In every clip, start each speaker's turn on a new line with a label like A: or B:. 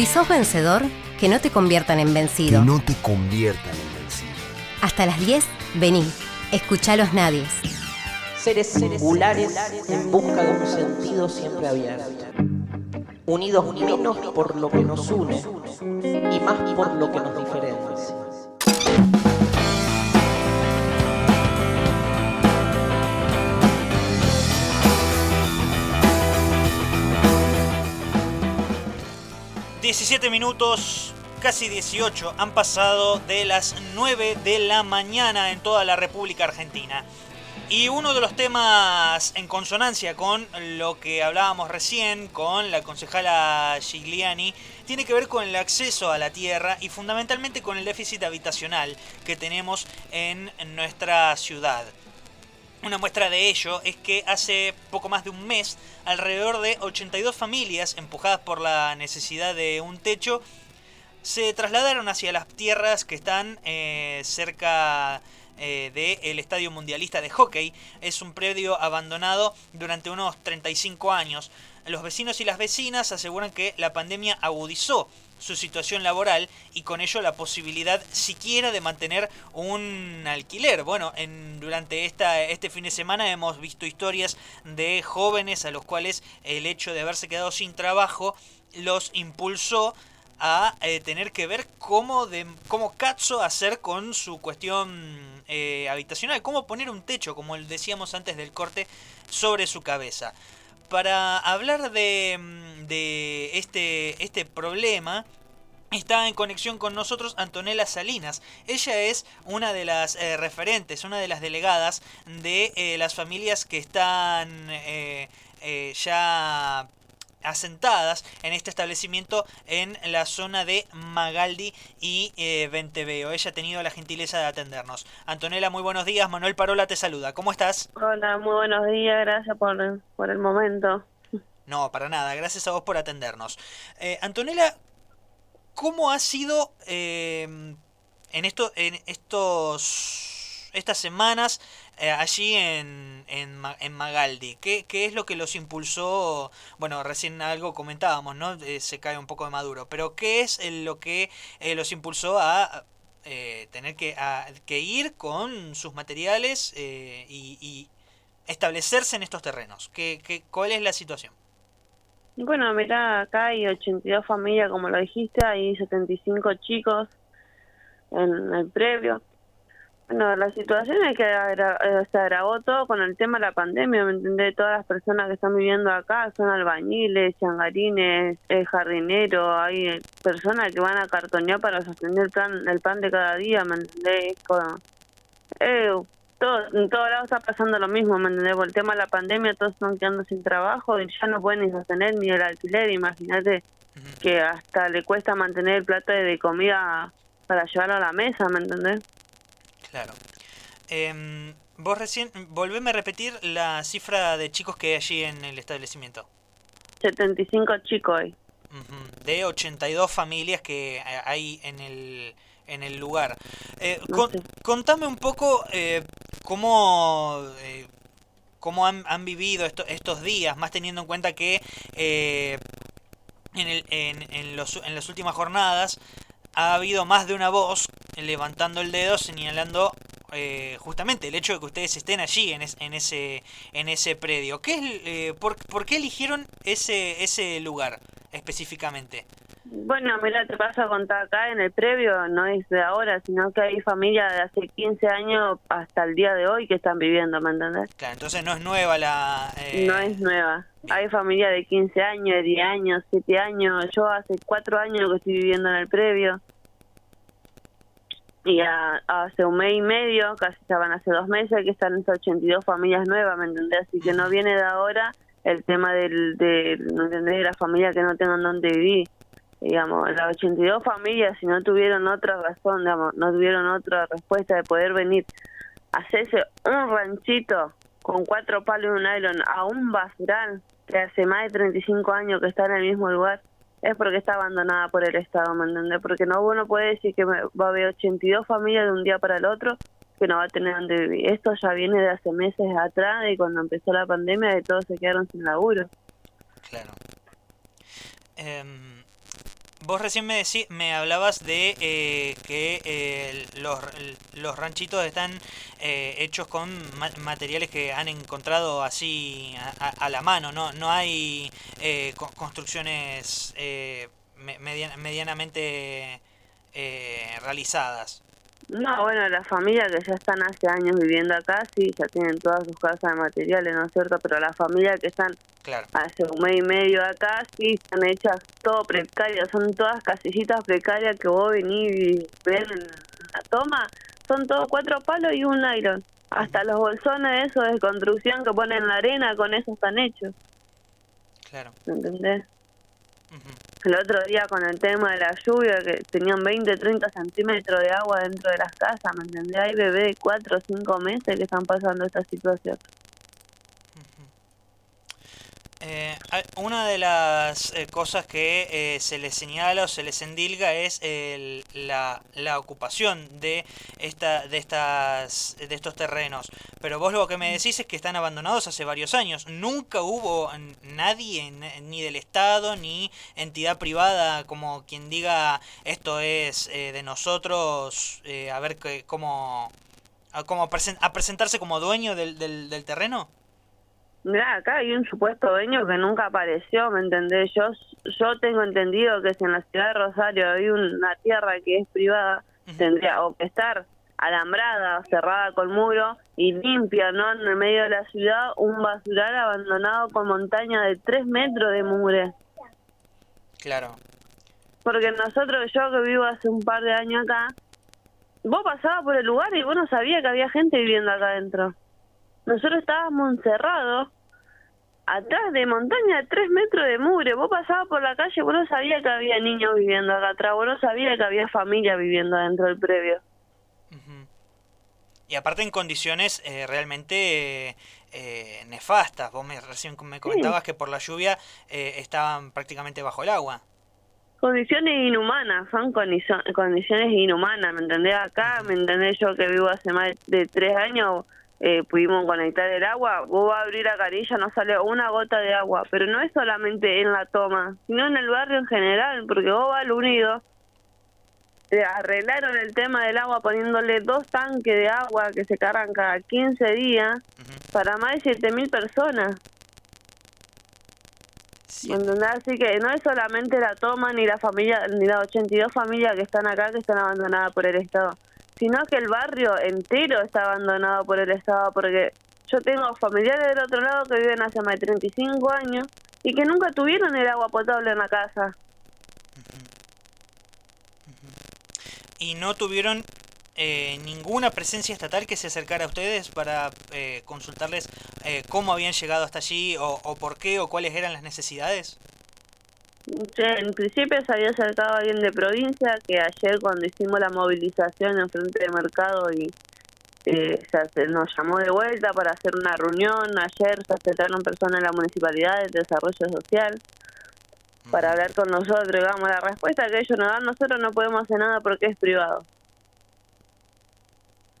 A: Si sos vencedor, que no te conviertan en vencido.
B: Que no te conviertan en vencido.
A: Hasta las 10, vení. Escuchá los nadies.
C: Seres singulares en busca de un sentido siempre abierto. Unidos menos por lo que nos une y más por lo que nos diferencia.
D: ...17 minutos, casi 18... ...han pasado de las 9 de la mañana... ...en toda la República Argentina... Y uno de los temas en consonancia con lo que hablábamos recién con la concejala Gigliani tiene que ver con el acceso a la tierra y fundamentalmente con el déficit habitacional que tenemos en nuestra ciudad. Una muestra de ello es que hace poco más de un mes, alrededor de 82 familias empujadas por la necesidad de un techo se trasladaron hacia las tierras que están eh, cerca eh, del Estadio Mundialista de Hockey. Es un predio abandonado durante unos 35 años. Los vecinos y las vecinas aseguran que la pandemia agudizó su situación laboral y con ello la posibilidad siquiera de mantener un alquiler. Bueno, en, durante esta, este fin de semana hemos visto historias de jóvenes a los cuales el hecho de haberse quedado sin trabajo los impulsó a eh, tener que ver cómo, de, cómo hacer con su cuestión eh, habitacional, cómo poner un techo, como decíamos antes del corte, sobre su cabeza. Para hablar de, mm, de este, este problema, Está en conexión con nosotros Antonella Salinas. Ella es una de las eh, referentes, una de las delegadas de las familias que están ya asentadas en este establecimiento en la zona de Magaldi y eh, Venteveo. Ella ha tenido la gentileza de atendernos. Antonella, muy buenos días. Manuel Parola te saluda. ¿Cómo estás?
E: Hola, muy buenos días. Gracias por, por el momento.
D: No, para nada. Gracias a vos por atendernos. Eh, Antonella, ¿cómo ha sido eh, en, esto, en estos estas semanas eh, allí en, en, en Magaldi? ¿Qué, ¿Qué, es lo que los impulsó? Bueno, recién algo comentábamos, ¿no? Eh, se cae un poco de maduro, pero ¿qué es lo que eh, los impulsó a tener que, a, que ir con sus materiales y, y, establecerse en estos terrenos? ¿Qué, qué, ¿Cuál es la situación?
E: Bueno, mira, acá hay 82 familias, como lo dijiste, hay 75 chicos en el previo. Bueno, la situación es que eh, se agravó todo con el tema de la pandemia, ¿me entendés? Todas las personas que están viviendo acá son albañiles, changarines, eh, jardineros, hay personas que van a cartonear para sostener el, plan, el pan de cada día, ¿me entendés? eh, todo, en todos lados está pasando lo mismo, ¿me entendés? Por el tema de la pandemia todos están quedando sin trabajo y ya no pueden ni sostener ni el alquiler, imagínate que hasta le cuesta mantener el plato de comida para llevarlo a la mesa, ¿me entendés?
D: Claro. Eh, vos recién, volveme a repetir la cifra de chicos que hay allí en el establecimiento.
E: 75 chicos hay.
D: De 82 familias que hay en el, en el lugar. Eh, Contame un poco eh, cómo, eh, cómo han, han vivido esto, estos días, más teniendo en cuenta que eh, en, el, en, en, los, en las últimas jornadas ha habido más de una voz levantando el dedo señalando eh, justamente el hecho de que ustedes estén allí en, en ese en ese predio. ¿Qué es, eh, por, por, qué eligieron ese ese lugar específicamente?
E: Bueno, mira, te paso a contar acá en el previo, no es de ahora, sino que hay familias de hace 15 años hasta el día de hoy que están viviendo, ¿me entendés?
D: Claro, entonces no es nueva la...
E: Eh... No es nueva. Hay familias de 15 años, de 10 años, 7 años. Yo hace 4 años que estoy viviendo en el previo. Y hace un mes y medio, casi ya van hace dos meses, que están estas 82 familias nuevas, ¿me entendés? Así que no viene de ahora el tema del, de, ¿no entendés? De las familias que no tengan dónde vivir digamos, las 82 familias, si no tuvieron otra razón, digamos, no tuvieron otra respuesta de poder venir a hacerse un ranchito con cuatro palos un nylon a un basural que hace más de 35 años que está en el mismo lugar, es porque está abandonada por el Estado, ¿me entiendes? Porque no uno puede decir que va a haber 82 familias de un día para el otro que no va a tener donde vivir. Esto ya viene de hace meses atrás, y cuando empezó la pandemia, de todos se quedaron sin laburo.
D: Claro. Eh vos recién me, decí, me hablabas de eh, que eh, los, los ranchitos están eh, hechos con materiales que han encontrado así a, la mano, no, no hay construcciones medianamente realizadas.
E: No, bueno, las familias que ya están hace años viviendo acá, sí, ya tienen todas sus casas de materiales, ¿no es cierto? Pero las familias que están hace un mes y medio acá, sí, están hechas todo precarias, son todas casillitas precarias que vos venís y ven en la toma, son todos cuatro palos y un iron. Hasta los bolsones esos de construcción que ponen la arena, con eso están hechos.
D: Claro.
E: ¿Entendés? El otro día con el tema de la lluvia, que tenían 20, 30 centímetros de agua dentro de las casas, ¿me entendés? Hay bebés de 4 o 5 meses que están pasando esta situación.
D: Eh, una de las eh, cosas que eh, se les señala o se les endilga es la, la, ocupación de esta de estas de estos terrenos. Pero vos lo que me decís es que están abandonados hace varios años. Nunca hubo nadie ni del Estado ni entidad privada como quien diga esto es de nosotros a ver que, cómo a, a presentarse como dueño del, del terreno.
E: Mira, acá hay un supuesto dueño que nunca apareció, ¿me entendés? Yo, yo tengo entendido que si en la ciudad de Rosario hay una tierra que es privada, tendría o que estar alambrada, cerrada con muro y limpia, ¿no? En el medio de la ciudad, un basural abandonado con montaña de tres metros de mugre.
D: Claro.
E: Porque nosotros, yo que vivo hace un par de años acá, vos pasabas por el lugar y vos no sabías que había gente viviendo acá adentro. Nosotros estábamos encerrados atrás de montaña de tres metros de mugre. Vos pasabas por la calle, vos no sabías que había niños viviendo acá atrás, vos no sabías que había familia viviendo dentro del previo.
D: Y aparte en condiciones eh, realmente eh, nefastas. Vos me, recién me comentabas que por la lluvia eh, estaban prácticamente bajo el agua.
E: Condiciones inhumanas, son condiciones inhumanas, ¿me entendés? Acá, ¿me entendés? Yo que vivo hace más de tres años eh, pudimos conectar el agua, vos vas a abrir la carilla, no sale una gota de agua, pero no es solamente en la toma, sino en el barrio en general, porque vos vas al unido, eh, arreglaron el tema del agua poniéndole dos tanques de agua que se cargan cada 15 días para más de 7.000 personas. Así que no es solamente la toma ni la familia, ni las 82 familias que están acá que están abandonadas por el Estado sino que el barrio entero está abandonado por el Estado, porque yo tengo familiares del otro lado que viven hace más de 35 años y que nunca tuvieron el agua potable en la casa.
D: Y no tuvieron eh, ninguna presencia estatal que se acercara a ustedes para eh, consultarles eh, cómo habían llegado hasta allí o, o por qué o cuáles eran las necesidades
E: en principio se había acercado alguien de provincia que ayer cuando hicimos la movilización en frente de mercado y eh, se nos llamó de vuelta para hacer una reunión. Ayer se acercaron personas en la municipalidad de desarrollo social para hablar con nosotros. Digamos, la respuesta que ellos nos dan, nosotros no podemos hacer nada porque es privado.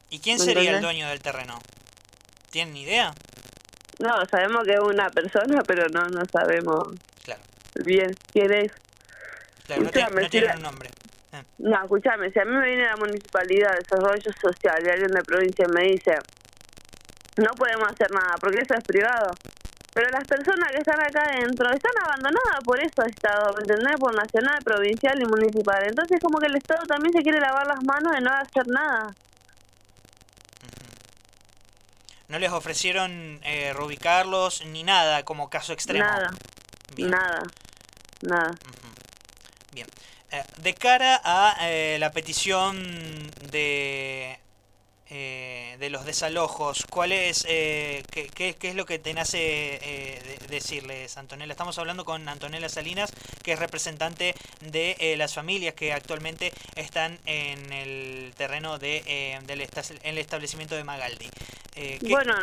D: ¿Y quién sería el dueño del terreno? ¿Tienen idea?
E: No, sabemos que es una persona, pero no, no sabemos. Bien quién es.
D: Claro, no, tiene, un nombre.
E: Ah. No, escúchame, si a mí me viene la Municipalidad de Desarrollo Social y alguien de provincia me dice, no podemos hacer nada porque eso es privado. Pero las personas que están acá adentro están abandonadas por eso Estado, ¿me entendés? Por nacional, provincial y municipal. Entonces como que el Estado también se quiere lavar las manos de no hacer nada.
D: ¿No les ofrecieron eh, reubicarlos ni nada como caso extremo?
E: Nada, nada. Nada.
D: Bien. Eh, de cara a eh, la petición de, eh, de los desalojos, ¿cuál es, qué, qué, es lo que te nace decirles, Antonella? Estamos hablando con Antonella Salinas, que es representante de las familias que actualmente están en el terreno de, del el establecimiento de Magaldi.
E: bueno,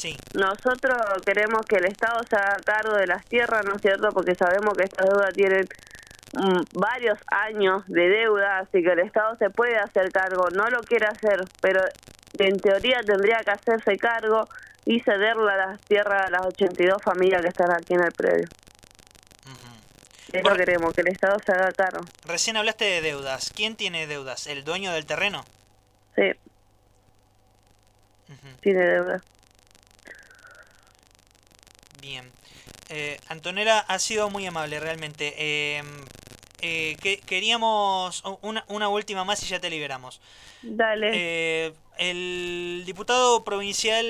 D: Sí.
E: Nosotros queremos que el Estado se haga cargo de las tierras, ¿no es cierto? Porque sabemos que estas deudas tienen mm, varios años de deuda, así que el Estado se puede hacer cargo. No lo quiere hacer, pero en teoría tendría que hacerse cargo y cederle a las tierras a las 82 familias que están aquí en el predio. Eso
D: Bueno.
E: queremos, que el Estado se haga cargo.
D: Recién hablaste de deudas. ¿Quién tiene deudas? ¿El dueño del terreno?
E: Sí, tiene deuda.
D: Bien. Eh, Antonella ha sido muy amable, realmente. Eh, eh, que, queríamos una, una última más y ya te liberamos.
E: Dale.
D: Eh, el diputado provincial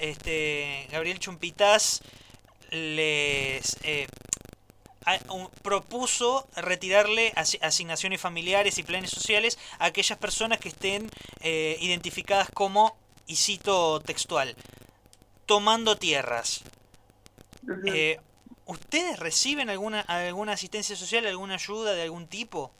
D: este, Gabriel Chumpitas les eh, propuso retirarle asi- asignaciones familiares y planes sociales a aquellas personas que estén identificadas como, y cito textual, tomando tierras. Eh, ¿Ustedes reciben alguna, alguna asistencia social, alguna ayuda de algún tipo?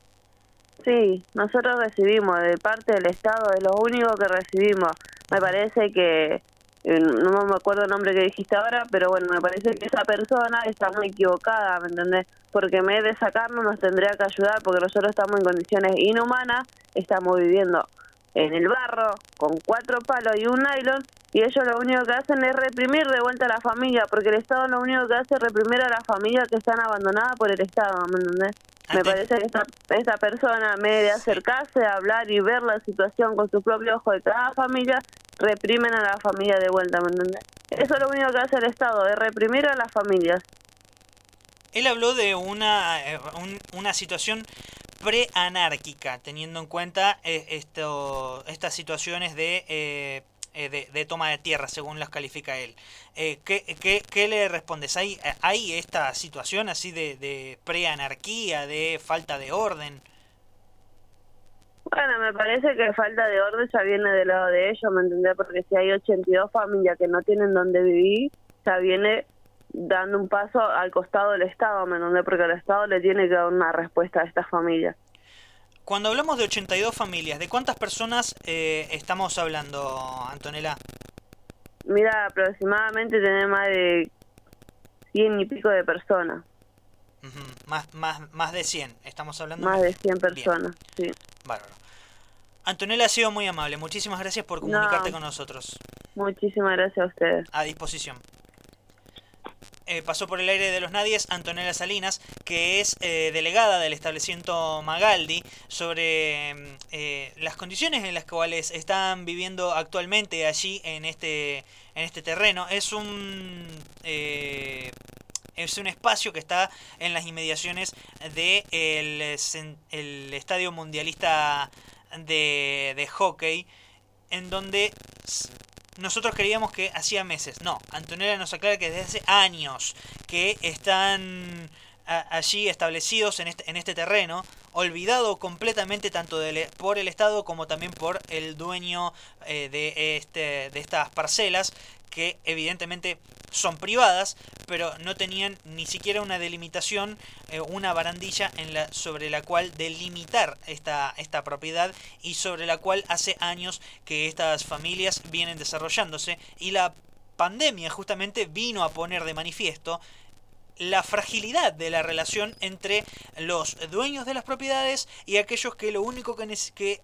E: Sí, nosotros recibimos de parte del Estado, es lo único que recibimos. Me parece que, eh, no me acuerdo el nombre que dijiste ahora, pero bueno, me parece que esa persona está muy equivocada, ¿me entendés? Porque en vez de sacarnos nos tendría que ayudar porque nosotros estamos en condiciones inhumanas, estamos viviendo en el barro con cuatro palos y un nylon y ellos lo único que hacen es reprimir de vuelta a la familia porque el Estado lo único que hace es reprimir a las familias que están abandonadas por el Estado, ¿me entendés? Me parece que esta, esta persona, en vez de acercarse a hablar y ver la situación con sus propios ojos de cada familia, reprimen a la familia de vuelta, ¿me entendés? Eso es lo único que hace el Estado, es reprimir a las familias.
D: Él habló de una, eh, un- una situación preanárquica, teniendo en cuenta eh, estas situaciones de, eh, eh, de, de toma de tierra, según las califica él. Eh, ¿qué, qué, qué le respondes? ¿Hay, ¿Hay esta situación así de, de preanarquía, de falta de orden?
E: Bueno, me parece que falta de orden ya viene del lado de ellos, ¿me entendés? Porque si hay 82 familias que no tienen donde vivir, ya viene dando un paso al costado del Estado, ¿me entendés? Porque el Estado le tiene que dar una respuesta a estas familias.
D: Cuando hablamos de 82 familias, ¿de cuántas personas eh, estamos hablando, Antonella?
E: Mira, aproximadamente tiene más de 100 y pico de personas,
D: Más, más, más de 100, estamos hablando.
E: más de 100 personas, sí.
D: Bárbaro. Antonella ha sido muy amable. Muchísimas gracias por comunicarte
E: No.
D: con nosotros.
E: Muchísimas gracias a ustedes.
D: A disposición. Eh, pasó por el aire de los nadies Antonella Salinas, que es eh, delegada del establecimiento Magaldi, sobre mm, eh, las condiciones en las cuales están viviendo actualmente allí en este, en este terreno. Es un, es un espacio que está en las inmediaciones del el Estadio Mundialista de, de Hockey, en donde nosotros creíamos que hacía meses. No, Antonella nos aclara que desde hace años que están allí establecidos en este, en este terreno, olvidado completamente tanto del- por el Estado como también por el dueño eh, de, este, de estas parcelas, que evidentemente son privadas, pero no tenían ni siquiera una delimitación, eh, una barandilla en la, sobre la cual delimitar esta, esta propiedad y sobre la cual hace años que estas familias vienen desarrollándose. Y la pandemia justamente vino a poner de manifiesto la fragilidad de la relación entre los dueños de las propiedades y aquellos que lo único que,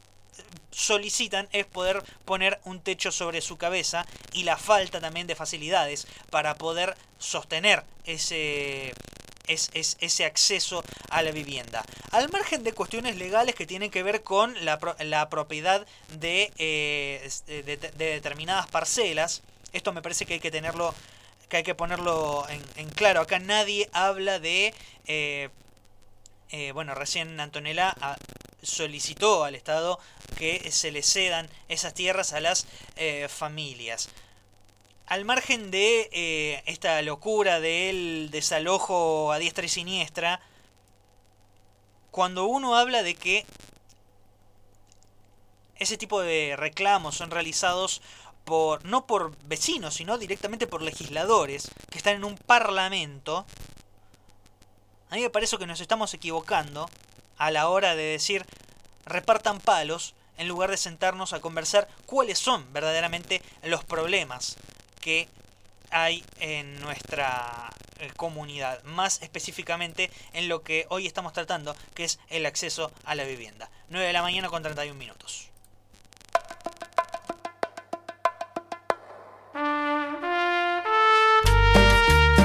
D: solicitan es poder poner un techo sobre su cabeza y la falta también de facilidades para poder sostener ese, es, es- ese acceso a la vivienda. Al margen de cuestiones legales que tienen que ver con la, la propiedad eh, de- de determinadas parcelas, esto me parece que hay que tenerlo que hay que ponerlo en, claro. Acá nadie habla de eh, eh, bueno, recién Antonella ah, solicitó al Estado que se le cedan esas tierras a las eh, familias. Al margen de esta locura del desalojo a diestra y siniestra, cuando uno habla de que ese tipo de reclamos son realizados por no por vecinos, sino directamente por legisladores que están en un parlamento, a mí me parece que nos estamos equivocando a la hora de decir repartan palos en lugar de sentarnos a conversar cuáles son verdaderamente los problemas que hay en nuestra eh, comunidad, más específicamente en lo que hoy estamos tratando, que es el acceso a la vivienda. 9 de la mañana con 31 minutos.